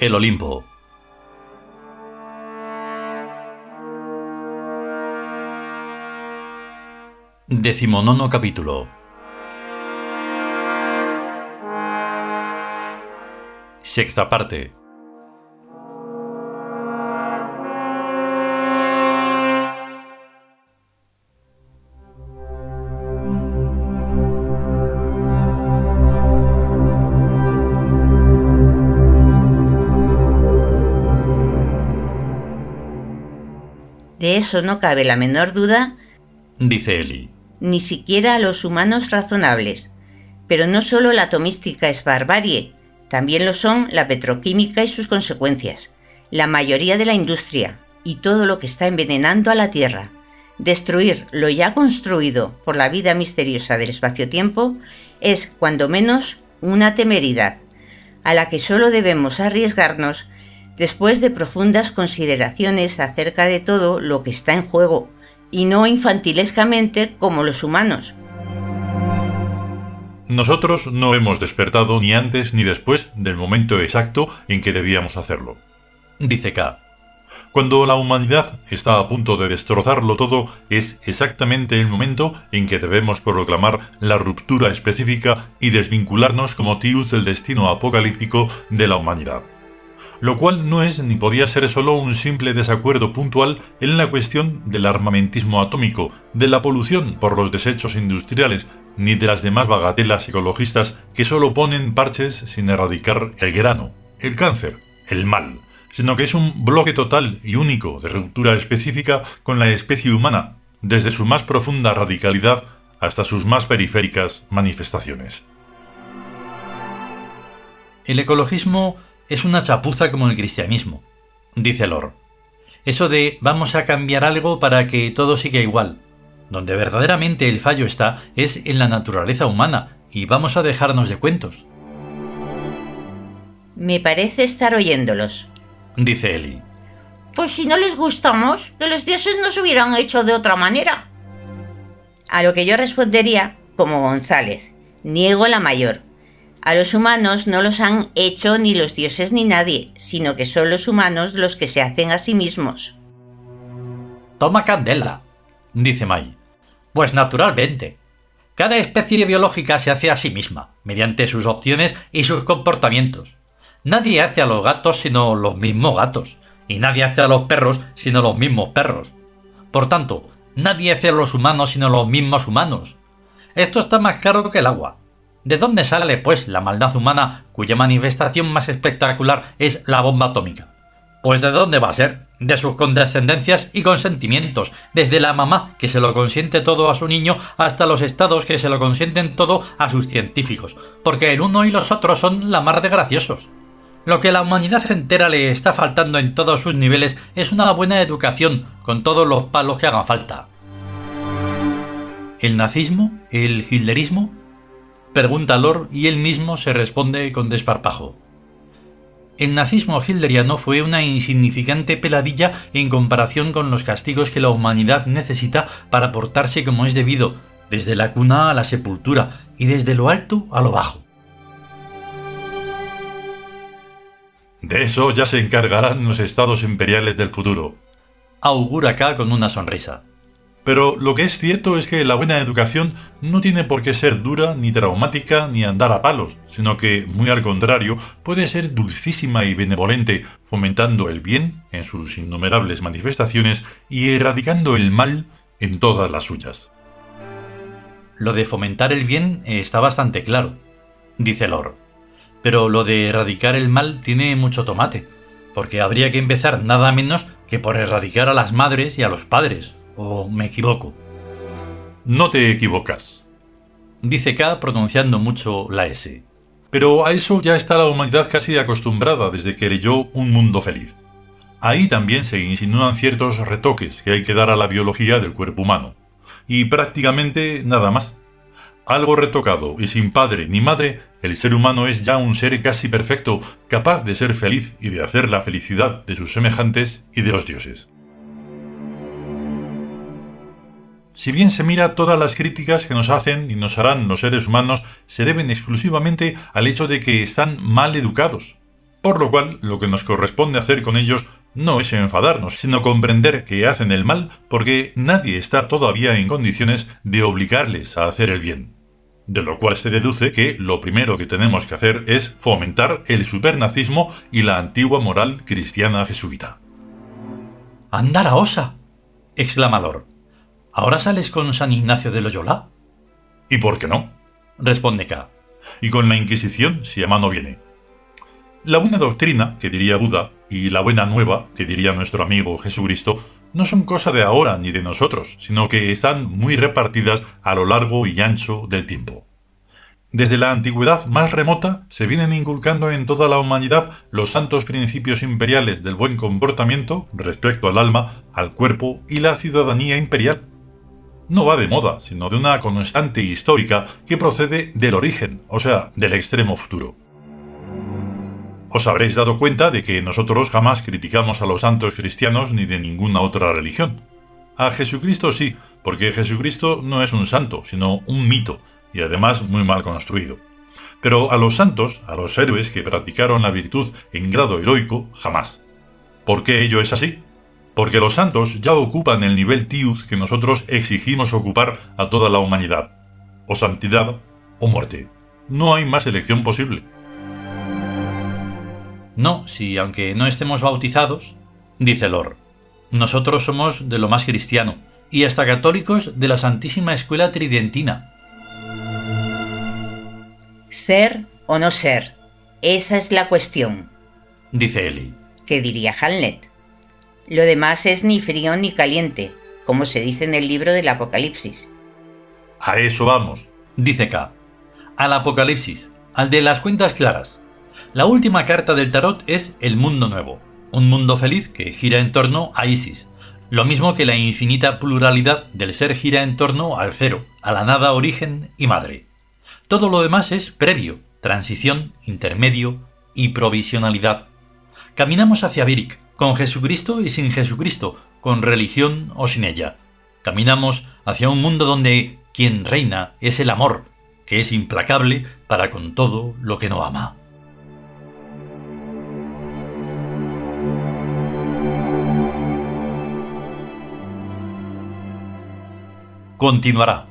El Olimpo. Decimonono capítulo. Sexta parte. De eso no cabe la menor duda, dice Eli. ni siquiera a los humanos razonables. Pero no solo la atomística es barbarie, también lo son la petroquímica y sus consecuencias, la mayoría de la industria y todo lo que está envenenando a la Tierra. Destruir lo ya construido por la vida misteriosa del espacio-tiempo es, cuando menos, una temeridad, a la que solo debemos arriesgarnos después de profundas consideraciones acerca de todo lo que está en juego, y no infantilescamente como los humanos. Nosotros no hemos despertado ni antes ni después del momento exacto en que debíamos hacerlo. Dice K. Cuando la humanidad está a punto de destrozarlo todo, es exactamente el momento en que debemos proclamar la ruptura específica y desvincularnos como tíos del destino apocalíptico de la humanidad lo cual no es ni podía ser solo un simple desacuerdo puntual en la cuestión del armamentismo atómico, de la polución por los desechos industriales, ni de las demás bagatelas ecologistas que solo ponen parches sin erradicar el grano, el cáncer, el mal, sino que es un bloque total y único de ruptura específica con la especie humana, desde su más profunda radicalidad hasta sus más periféricas manifestaciones. El ecologismo es una chapuza como el cristianismo, dice Lor. Eso de vamos a cambiar algo para que todo siga igual. Donde verdaderamente el fallo está es en la naturaleza humana y vamos a dejarnos de cuentos. Me parece estar oyéndolos, dice Eli. Pues si no les gustamos, que los dioses nos hubieran hecho de otra manera. A lo que yo respondería, como González, niego la mayor. A los humanos no los han hecho ni los dioses ni nadie, sino que son los humanos los que se hacen a sí mismos. Toma candela, dice Mai. Pues naturalmente. Cada especie biológica se hace a sí misma, mediante sus opciones y sus comportamientos. Nadie hace a los gatos sino los mismos gatos, y nadie hace a los perros sino los mismos perros. Por tanto, nadie hace a los humanos sino los mismos humanos. Esto está más claro que el agua. ¿De dónde sale, pues, la maldad humana cuya manifestación más espectacular es la bomba atómica? Pues de dónde va a ser? De sus condescendencias y consentimientos, desde la mamá que se lo consiente todo a su niño hasta los estados que se lo consienten todo a sus científicos, porque el uno y los otros son la mar de graciosos. Lo que la humanidad entera le está faltando en todos sus niveles es una buena educación, con todos los palos que hagan falta. ¿El nazismo? ¿El hitlerismo? Pregunta Lor y él mismo se responde con desparpajo. El nazismo hilderiano fue una insignificante peladilla en comparación con los castigos que la humanidad necesita para portarse como es debido, desde la cuna a la sepultura y desde lo alto a lo bajo. De eso ya se encargarán los estados imperiales del futuro. Augura acá con una sonrisa. Pero lo que es cierto es que la buena educación no tiene por qué ser dura, ni traumática, ni andar a palos, sino que, muy al contrario, puede ser dulcísima y benevolente, fomentando el bien en sus innumerables manifestaciones y erradicando el mal en todas las suyas. Lo de fomentar el bien está bastante claro, dice Lor. Pero lo de erradicar el mal tiene mucho tomate, porque habría que empezar nada menos que por erradicar a las madres y a los padres, ¿O me equivoco? No te equivocas. Dice K pronunciando mucho la S. Pero a eso ya está la humanidad casi acostumbrada desde que leyó Un Mundo Feliz. Ahí también se insinúan ciertos retoques que hay que dar a la biología del cuerpo humano. Y prácticamente nada más. Algo retocado y sin padre ni madre, el ser humano es ya un ser casi perfecto, capaz de ser feliz y de hacer la felicidad de sus semejantes y de los dioses. Si bien se mira, todas las críticas que nos hacen y nos harán los seres humanos se deben exclusivamente al hecho de que están mal educados. Por lo cual, lo que nos corresponde hacer con ellos no es enfadarnos, sino comprender que hacen el mal porque nadie está todavía en condiciones de obligarles a hacer el bien. De lo cual se deduce que lo primero que tenemos que hacer es fomentar el supernazismo y la antigua moral cristiana jesuita. ¡Anda la osa! exclamador. ¿Ahora sales con San Ignacio de Loyola? ¿Y por qué no? responde K. Y con la Inquisición, si a mano viene. La buena doctrina, que diría Buda, y la buena nueva, que diría nuestro amigo Jesucristo, no son cosa de ahora ni de nosotros, sino que están muy repartidas a lo largo y ancho del tiempo. Desde la antigüedad más remota se vienen inculcando en toda la humanidad los santos principios imperiales del buen comportamiento respecto al alma, al cuerpo y la ciudadanía imperial. No va de moda, sino de una constante histórica que procede del origen, o sea, del extremo futuro. Os habréis dado cuenta de que nosotros jamás criticamos a los santos cristianos ni de ninguna otra religión. A Jesucristo sí, porque Jesucristo no es un santo, sino un mito, y además muy mal construido. Pero a los santos, a los héroes que practicaron la virtud en grado heroico, jamás. ¿Por qué ello es así? Porque los santos ya ocupan el nivel tiud que nosotros exigimos ocupar a toda la humanidad. O santidad o muerte. No hay más elección posible. No, si aunque no estemos bautizados, dice Lor, nosotros somos de lo más cristiano, y hasta católicos de la Santísima Escuela Tridentina. Ser o no ser, esa es la cuestión, dice Eli. ¿Qué diría Hamlet? Lo demás es ni frío ni caliente, como se dice en el libro del Apocalipsis. A eso vamos, dice K. Al Apocalipsis, al de las cuentas claras. La última carta del tarot es el mundo nuevo, un mundo feliz que gira en torno a Isis, lo mismo que la infinita pluralidad del ser gira en torno al cero, a la nada origen y madre. Todo lo demás es previo, transición, intermedio y provisionalidad. Caminamos hacia Virik, con Jesucristo y sin Jesucristo, con religión o sin ella. Caminamos hacia un mundo donde quien reina es el amor, que es implacable para con todo lo que no ama. continuará.